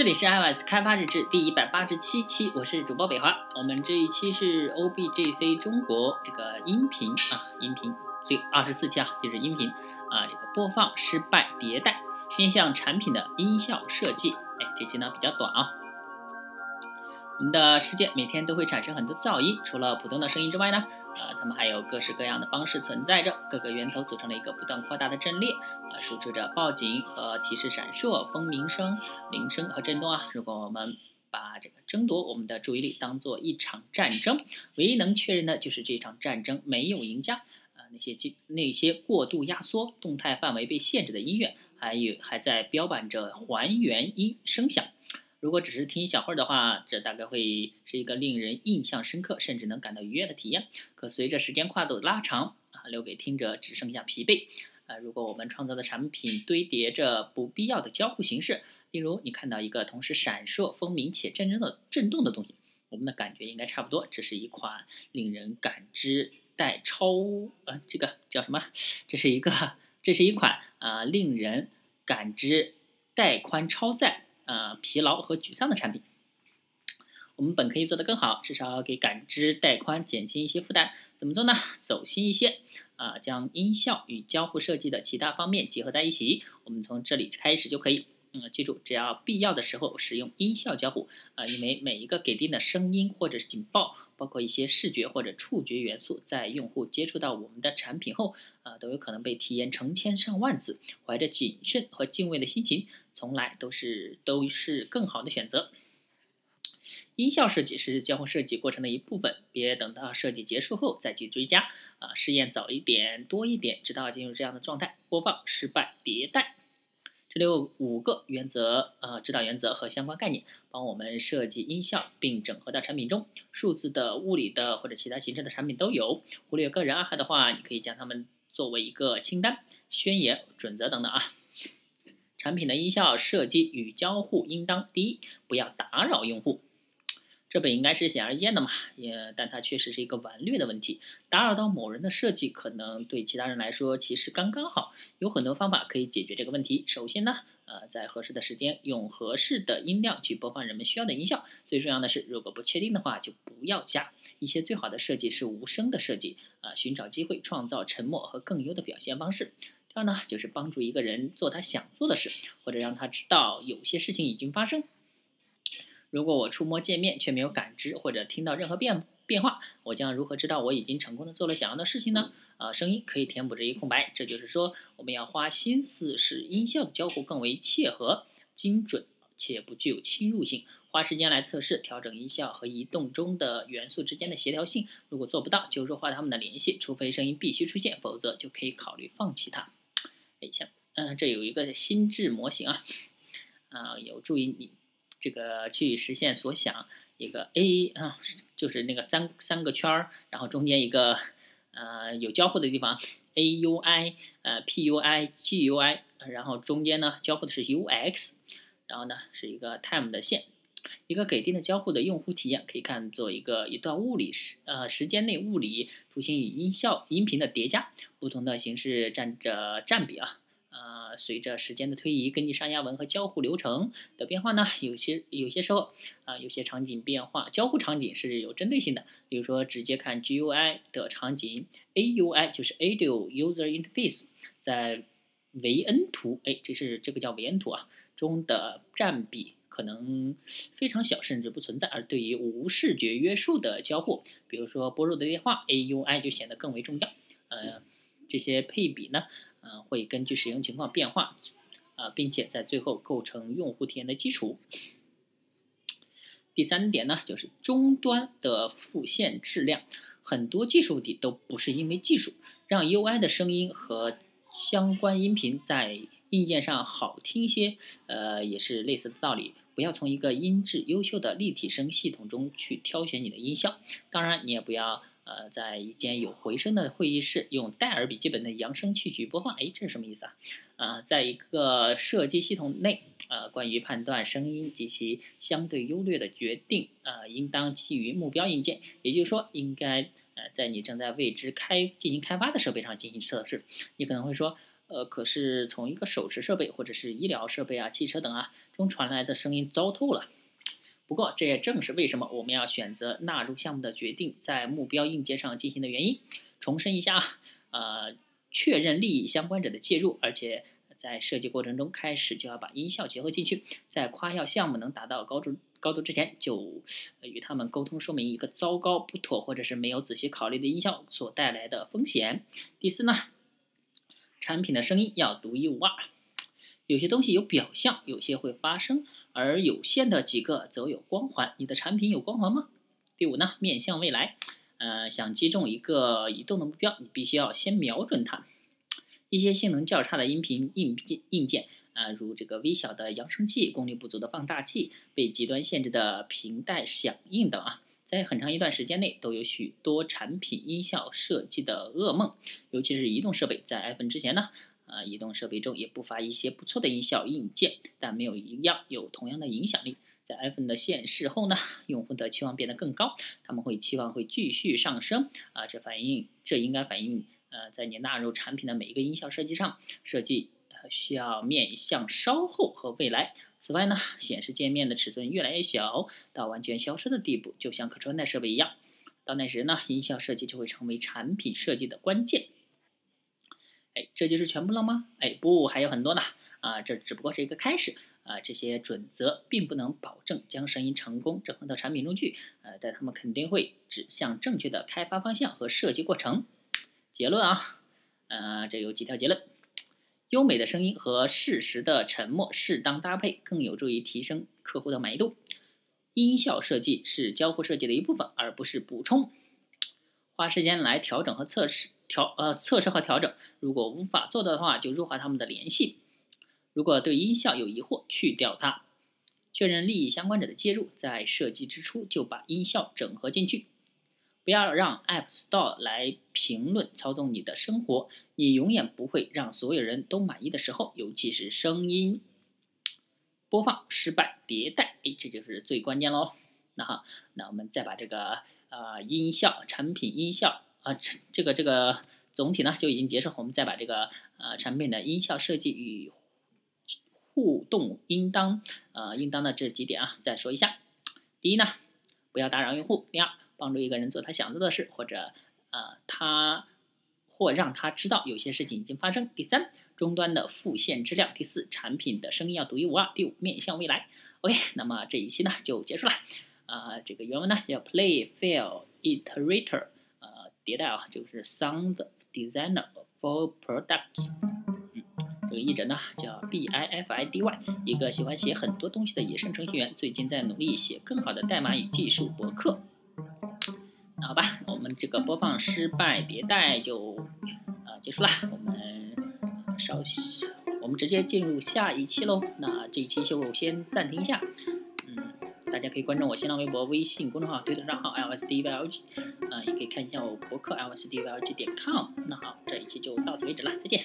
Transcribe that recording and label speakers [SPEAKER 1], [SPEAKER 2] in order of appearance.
[SPEAKER 1] 这里是 iOS 开发日志第一百八十七期，我是主播北华。我们这一期是 OBGC 中国这个音频啊，音频最二十四期啊，就是音频啊，这个播放失败迭代，面向产品的音效设计。哎，这期呢比较短啊。我们的世界每天都会产生很多噪音，除了普通的声音之外呢，呃，它们还有各式各样的方式存在着，各个源头组成了一个不断扩大的阵列，啊，输出着报警和提示闪烁、蜂鸣声、铃声和震动啊。如果我们把这个争夺我们的注意力当做一场战争，唯一能确认的就是这场战争没有赢家。啊，那些进那些过度压缩、动态范围被限制的音乐，还有还在标榜着还原音声响。如果只是听一小会儿的话，这大概会是一个令人印象深刻，甚至能感到愉悦的体验。可随着时间跨度的拉长，啊，留给听者只剩下疲惫。啊，如果我们创造的产品堆叠着不必要的交互形式，例如你看到一个同时闪烁、蜂鸣且真正的震动的东西，我们的感觉应该差不多。这是一款令人感知带超，呃，这个叫什么？这是一个，这是一款啊，令人感知带宽超载。啊，疲劳和沮丧的产品，我们本可以做得更好，至少给感知带宽减轻一些负担。怎么做呢？走心一些，啊，将音效与交互设计的其他方面结合在一起。我们从这里开始就可以。嗯，记住，只要必要的时候使用音效交互。啊，因为每一个给定的声音或者是警报，包括一些视觉或者触觉元素，在用户接触到我们的产品后，啊，都有可能被体验成千上万次。怀着谨慎和敬畏的心情，从来都是都是更好的选择。音效设计是交互设计过程的一部分，别等到设计结束后再去追加。啊，试验早一点，多一点，直到进入这样的状态。播放失败，迭代。这里有五个原则，呃，指导原则和相关概念，帮我们设计音效并整合到产品中。数字的、物理的或者其他形式的产品都有。忽略个人爱好的话，你可以将它们作为一个清单、宣言、准则等等啊。产品的音效设计与交互应当：第一，不要打扰用户。这本应该是显而易见的嘛，也，但它确实是一个顽劣的问题。打扰到某人的设计，可能对其他人来说其实刚刚好。有很多方法可以解决这个问题。首先呢，呃，在合适的时间用合适的音量去播放人们需要的音效。最重要的是，如果不确定的话，就不要加。一些最好的设计是无声的设计，啊，寻找机会创造沉默和更优的表现方式。第二呢，就是帮助一个人做他想做的事，或者让他知道有些事情已经发生。如果我触摸界面却没有感知或者听到任何变变化，我将如何知道我已经成功的做了想要的事情呢？啊，声音可以填补这一空白。这就是说，我们要花心思使音效的交互更为切合、精准且不具有侵入性，花时间来测试、调整音效和移动中的元素之间的协调性。如果做不到，就弱化它们的联系，除非声音必须出现，否则就可以考虑放弃它。哎，像，嗯，这有一个心智模型啊，啊，有助于你。这个去实现所想，一个 A 啊，就是那个三三个圈儿，然后中间一个呃有交互的地方，A U I 呃 P U I G U I，然后中间呢交互的是 U X，然后呢是一个 time 的线，一个给定的交互的用户体验可以看作一个一段物理时呃时间内物理图形与音效音频的叠加，不同的形式占着占比啊。随着时间的推移，根据上下文和交互流程的变化呢，有些有些时候啊，有些场景变化，交互场景是有针对性的。比如说，直接看 GUI 的场景，AUI 就是 Audio User Interface，在维恩图，哎，这是这个叫维恩图啊中的占比可能非常小，甚至不存在。而对于无视觉约束的交互，比如说拨入的电话，AUI 就显得更为重要。呃，这些配比呢？嗯，会根据使用情况变化，啊，并且在最后构成用户体验的基础。第三点呢，就是终端的复现质量，很多技术问题都不是因为技术，让 UI 的声音和相关音频在硬件上好听些，呃，也是类似的道理。不要从一个音质优秀的立体声系统中去挑选你的音效，当然你也不要。呃，在一间有回声的会议室，用戴尔笔记本的扬声器去播放，哎，这是什么意思啊？啊，在一个设计系统内，呃，关于判断声音及其相对优劣的决定，呃，应当基于目标硬件，也就是说，应该呃，在你正在为之开进行开发的设备上进行测试。你可能会说，呃，可是从一个手持设备或者是医疗设备啊、汽车等啊中传来的声音糟透了。不过，这也正是为什么我们要选择纳入项目的决定在目标硬件上进行的原因。重申一下啊，呃，确认利益相关者的介入，而且在设计过程中开始就要把音效结合进去，在夸耀项目能达到高度高度之前，就与他们沟通说明一个糟糕、不妥或者是没有仔细考虑的音效所带来的风险。第四呢？产品的声音要独一无二，有些东西有表象，有些会发生，而有限的几个则有光环。你的产品有光环吗？第五呢，面向未来，呃，想击中一个移动的目标，你必须要先瞄准它。一些性能较差的音频硬件硬件，啊，如这个微小的扬声器、功率不足的放大器、被极端限制的频带响应等啊。在很长一段时间内，都有许多产品音效设计的噩梦，尤其是移动设备。在 iPhone 之前呢，呃，移动设备中也不乏一些不错的音效硬件，但没有一样有同样的影响力。在 iPhone 的现世后呢，用户的期望变得更高，他们会期望会继续上升啊，这反映这应该反映呃，在你纳入产品的每一个音效设计上，设计需要面向稍后和未来。此外呢，显示界面的尺寸越来越小，到完全消失的地步，就像可穿戴设备一样。到那时呢，音效设计就会成为产品设计的关键。这就是全部了吗？哎，不，还有很多呢。啊，这只不过是一个开始。啊，这些准则并不能保证将声音成功整合到产品中去。呃，但他们肯定会指向正确的开发方向和设计过程。结论啊，呃，这有几条结论。优美的声音和适时的沉默适当搭配，更有助于提升客户的满意度。音效设计是交互设计的一部分，而不是补充。花时间来调整和测试调呃测试和调整，如果无法做到的话，就弱化他们的联系。如果对音效有疑惑，去掉它。确认利益相关者的介入，在设计之初就把音效整合进去。不要让 App Store 来评论操纵你的生活，你永远不会让所有人都满意的时候，尤其是声音播放失败迭代，哎，这就是最关键喽。那好，那我们再把这个呃音效产品音效啊，这个这个总体呢就已经结束，我们再把这个呃产品的音效设计与互动应当呃应当的这几点啊再说一下。第一呢，不要打扰用户。第二。帮助一个人做他想做的事，或者呃他或让他知道有些事情已经发生。第三，终端的复现质量。第四，产品的声音要独一无二。第五，面向未来。OK，那么这一期呢就结束了。啊，这个原文呢叫 Play Fail Iterator，迭代啊，就是 Sound Designer for Products。嗯，这个译者呢叫 B I F I D Y，一个喜欢写很多东西的野生程序员，最近在努力写更好的代码与技术博客。那好吧，我们这个播放失败迭代就啊结束了，我们稍，我们直接进入下一期喽。那这一期就先暂停一下，大家可以关注我新浪微博、微信公众号、推特账号 lsdylg，啊，也可以看一下我博客 lsdylg 点 com。那好，这一期就到此为止了，再见。